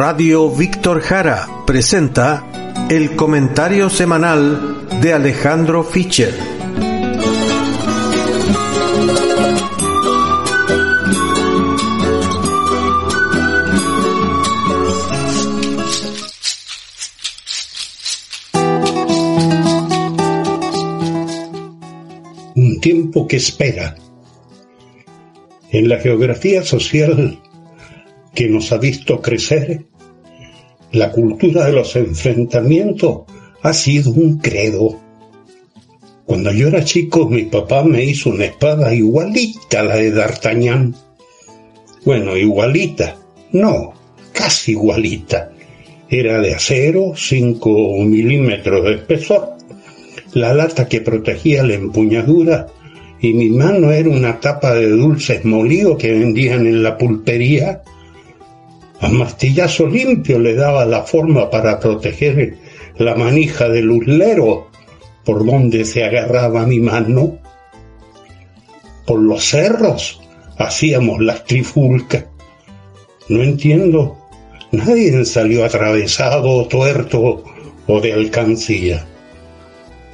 Radio Víctor Jara presenta el comentario semanal de Alejandro Fischer. Un tiempo que espera en la geografía social que nos ha visto crecer, la cultura de los enfrentamientos ha sido un credo. Cuando yo era chico, mi papá me hizo una espada igualita a la de D'Artagnan. Bueno, igualita, no, casi igualita. Era de acero, 5 milímetros de espesor. La lata que protegía la empuñadura y mi mano era una tapa de dulces molidos que vendían en la pulpería. A martillazo limpio le daba la forma para proteger la manija del uslero por donde se agarraba mi mano. Por los cerros hacíamos las trifulcas. No entiendo, nadie salió atravesado, tuerto o de alcancía.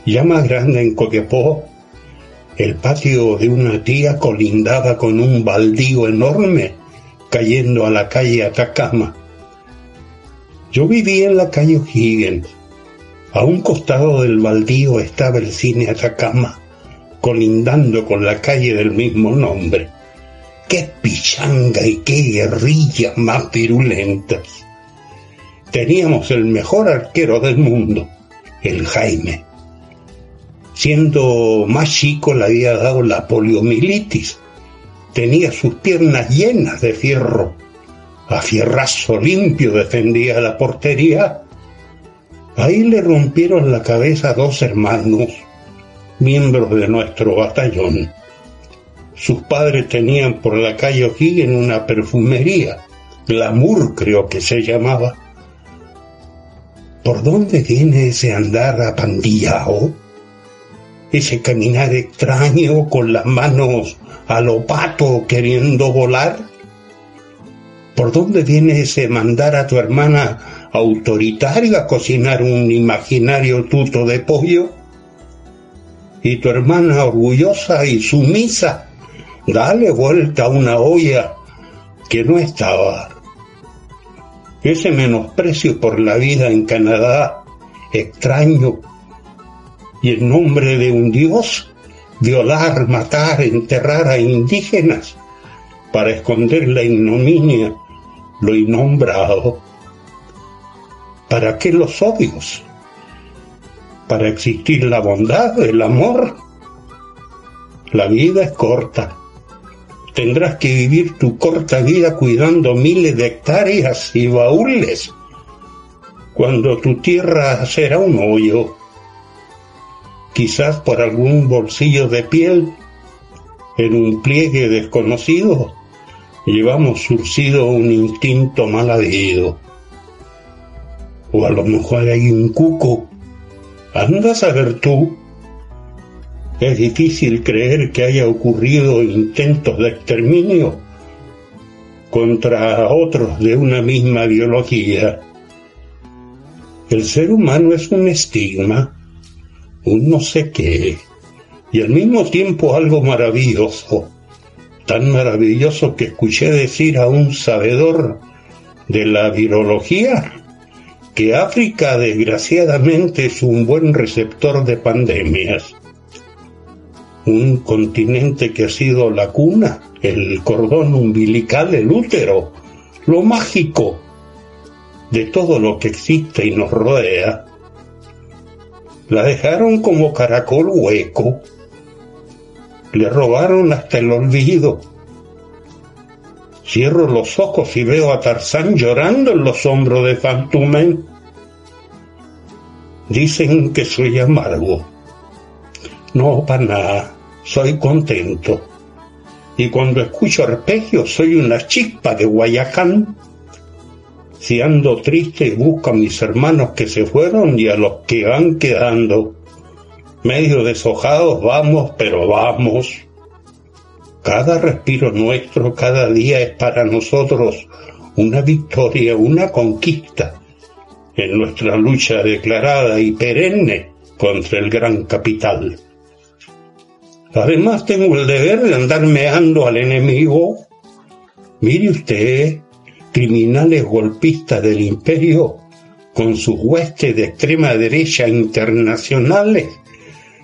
Ya más grande en Coquepó, el patio de una tía colindaba con un baldío enorme cayendo a la calle Atacama. Yo vivía en la calle O'Higgins. A un costado del baldío estaba el cine Atacama, colindando con la calle del mismo nombre. ¡Qué pichanga y qué guerrilla más virulentas! Teníamos el mejor arquero del mundo, el Jaime Siendo más chico le había dado la poliomielitis. Tenía sus piernas llenas de fierro. A fierrazo limpio defendía la portería. Ahí le rompieron la cabeza dos hermanos, miembros de nuestro batallón. Sus padres tenían por la calle en una perfumería, Glamour creo que se llamaba. ¿Por dónde viene ese andar apandillado? Ese caminar extraño con las manos a lo pato queriendo volar? ¿Por dónde viene ese mandar a tu hermana autoritario a cocinar un imaginario tuto de pollo? Y tu hermana orgullosa y sumisa, dale vuelta a una olla que no estaba. Ese menosprecio por la vida en Canadá, extraño, y en nombre de un Dios violar, matar, enterrar a indígenas para esconder la ignominia, lo innombrado. ¿Para qué los odios? Para existir la bondad, el amor. La vida es corta. Tendrás que vivir tu corta vida cuidando miles de hectáreas y baúles, cuando tu tierra será un hoyo quizás por algún bolsillo de piel, en un pliegue desconocido, llevamos surcido un instinto mal habido. O a lo mejor hay un cuco. Andas a ver tú. Es difícil creer que haya ocurrido intentos de exterminio contra otros de una misma biología. El ser humano es un estigma un no sé qué, y al mismo tiempo algo maravilloso, tan maravilloso que escuché decir a un sabedor de la virología que África desgraciadamente es un buen receptor de pandemias. Un continente que ha sido la cuna, el cordón umbilical, el útero, lo mágico de todo lo que existe y nos rodea la dejaron como caracol hueco. Le robaron hasta el olvido. Cierro los ojos y veo a Tarzán llorando en los hombros de Fantumen. Dicen que soy amargo. No, para nada, soy contento. Y cuando escucho arpegios soy una chispa de Guayacán. Si ando triste busco a mis hermanos que se fueron y a los que van quedando. Medio deshojados vamos, pero vamos. Cada respiro nuestro, cada día es para nosotros una victoria, una conquista en nuestra lucha declarada y perenne contra el gran capital. Además tengo el deber de andar meando al enemigo. Mire usted, criminales golpistas del imperio, con sus huestes de extrema derecha internacionales,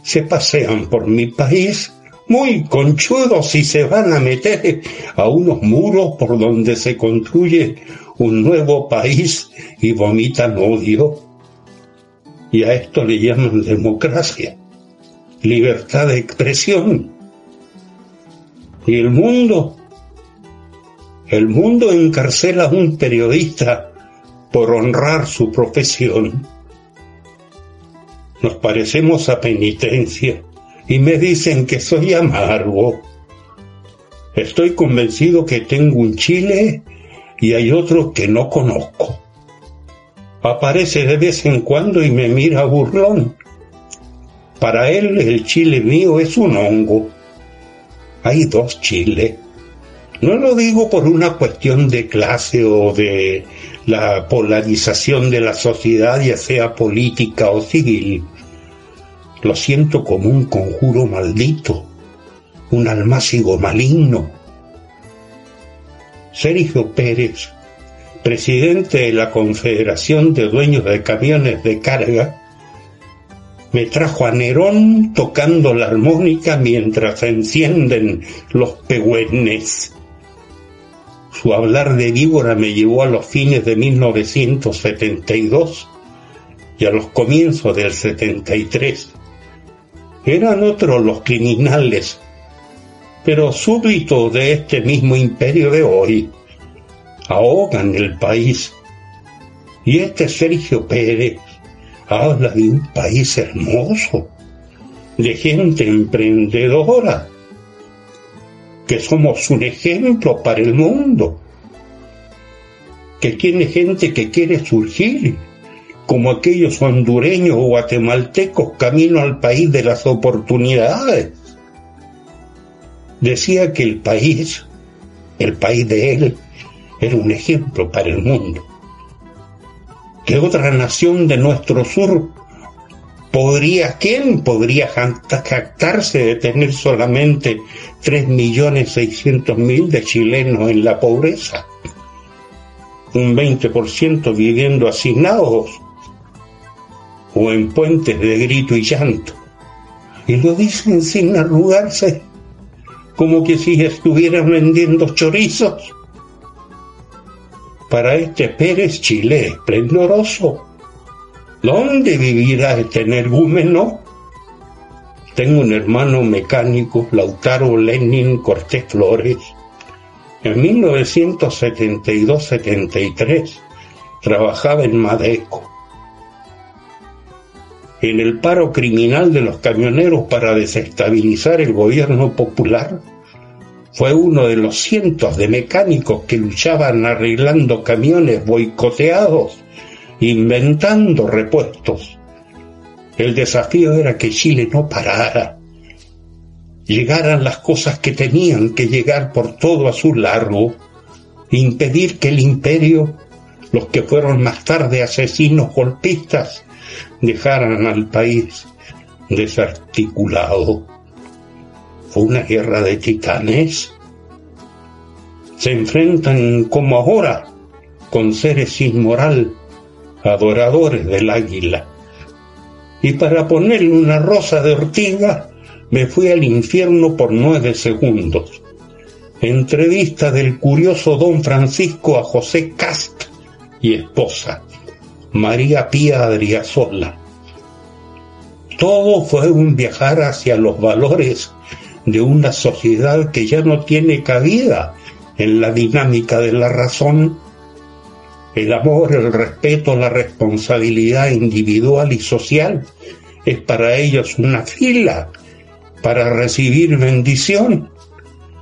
se pasean por mi país muy conchudos y se van a meter a unos muros por donde se construye un nuevo país y vomitan odio. Y a esto le llaman democracia, libertad de expresión. Y el mundo, el mundo encarcela a un periodista por honrar su profesión. Nos parecemos a penitencia y me dicen que soy amargo. Estoy convencido que tengo un chile y hay otro que no conozco. Aparece de vez en cuando y me mira burlón. Para él el chile mío es un hongo. Hay dos chiles. No lo digo por una cuestión de clase o de la polarización de la sociedad, ya sea política o civil. Lo siento como un conjuro maldito, un almácigo maligno. Sergio Pérez, presidente de la Confederación de Dueños de Camiones de Carga, me trajo a Nerón tocando la armónica mientras encienden los pegüenes. Su hablar de víbora me llevó a los fines de 1972 y a los comienzos del 73 eran otros los criminales, pero súbditos de este mismo imperio de hoy, ahogan el país. Y este Sergio Pérez habla de un país hermoso, de gente emprendedora, que somos un ejemplo para el mundo, que tiene gente que quiere surgir como aquellos hondureños o guatemaltecos camino al país de las oportunidades. Decía que el país, el país de él, era un ejemplo para el mundo. Que otra nación de nuestro sur podría, ¿quién podría jactarse de tener solamente 3.600.000 de chilenos en la pobreza? Un 20% viviendo asignados o en puentes de grito y llanto. Y lo dicen sin arrugarse, como que si estuvieran vendiendo chorizos. Para este Pérez Chile esplendoroso, ¿dónde vivirá este energúmeno? Tengo un hermano mecánico, Lautaro Lenin Cortés Flores. En 1972-73 trabajaba en Madeco en el paro criminal de los camioneros para desestabilizar el gobierno popular, fue uno de los cientos de mecánicos que luchaban arreglando camiones boicoteados, inventando repuestos. El desafío era que Chile no parara, llegaran las cosas que tenían que llegar por todo a su largo, impedir que el imperio, los que fueron más tarde asesinos golpistas, dejaran al país desarticulado. Fue una guerra de titanes. Se enfrentan como ahora con seres sin moral, adoradores del águila. Y para ponerle una rosa de ortiga, me fui al infierno por nueve segundos. Entrevista del curioso don Francisco a José Cast y esposa. María Pía Adriasola. Todo fue un viajar hacia los valores de una sociedad que ya no tiene cabida en la dinámica de la razón. El amor, el respeto, la responsabilidad individual y social es para ellos una fila para recibir bendición.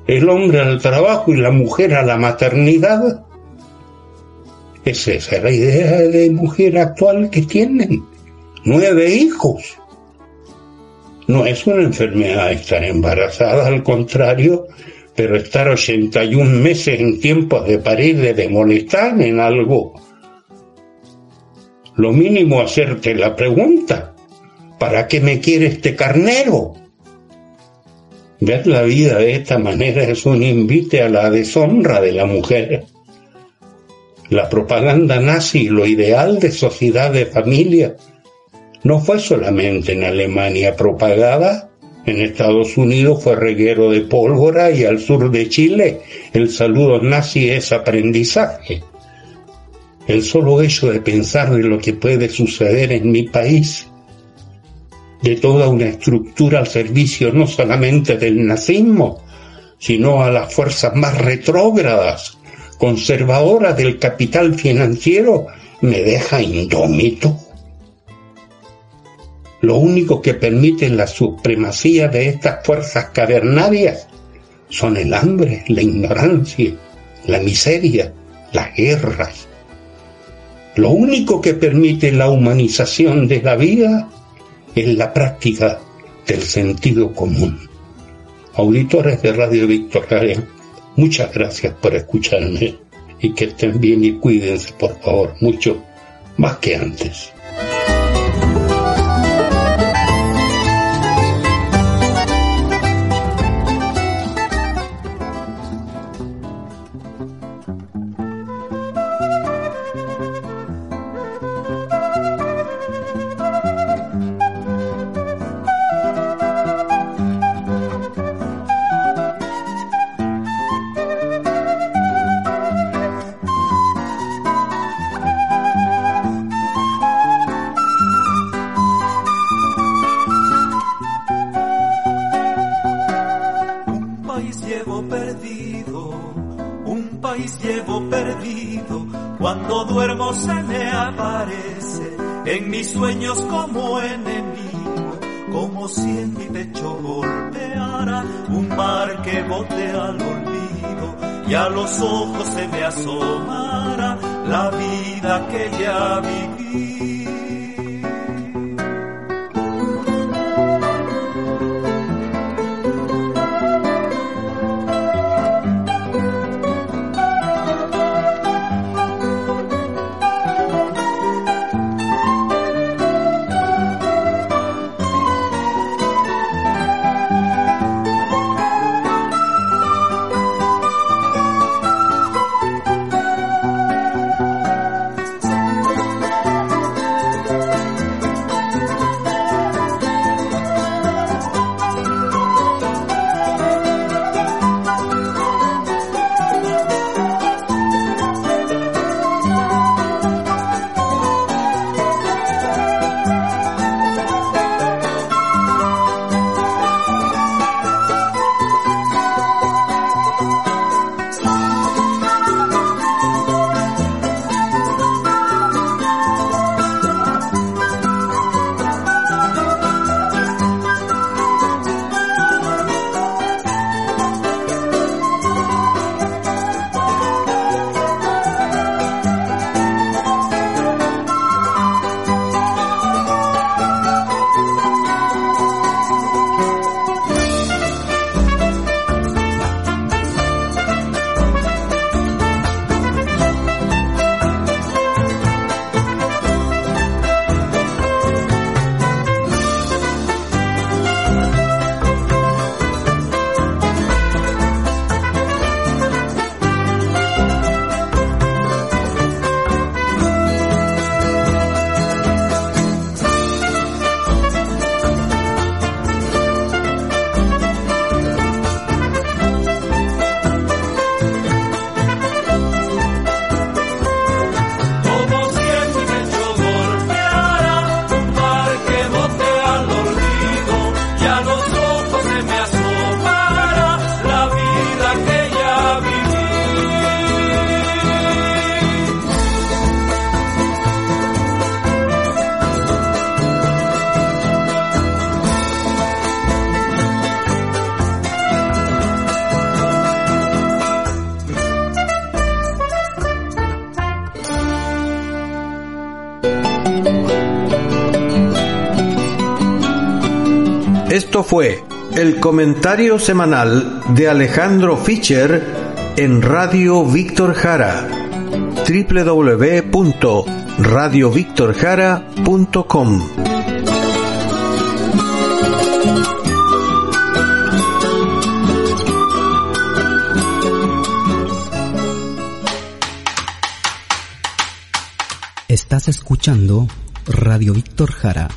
El hombre al trabajo y la mujer a la maternidad. Es esa la idea de mujer actual que tienen. Nueve hijos. No es una enfermedad estar embarazada, al contrario, pero estar 81 meses en tiempos de parir de molestar en algo. Lo mínimo hacerte la pregunta, ¿para qué me quiere este carnero? Ver la vida de esta manera es un invite a la deshonra de la mujer. La propaganda nazi, lo ideal de sociedad de familia, no fue solamente en Alemania propagada, en Estados Unidos fue reguero de pólvora y al sur de Chile el saludo nazi es aprendizaje. El solo hecho de pensar de lo que puede suceder en mi país, de toda una estructura al servicio no solamente del nazismo, sino a las fuerzas más retrógradas, conservadoras del capital financiero, me deja indómito. Lo único que permite la supremacía de estas fuerzas cavernarias son el hambre, la ignorancia, la miseria, las guerras. Lo único que permite la humanización de la vida es la práctica del sentido común. Auditores de Radio Victoria, muchas gracias por escucharme y que estén bien y cuídense por favor mucho más que antes. llevo perdido. Cuando duermo se me aparece en mis sueños como enemigo, como si en mi pecho golpeara un mar que bote al olvido y a los ojos se me asomara la vida que ya viví. Fue el comentario semanal de Alejandro Fischer en Radio Víctor Jara www.radiovictorjara.com Estás escuchando Radio Víctor Jara.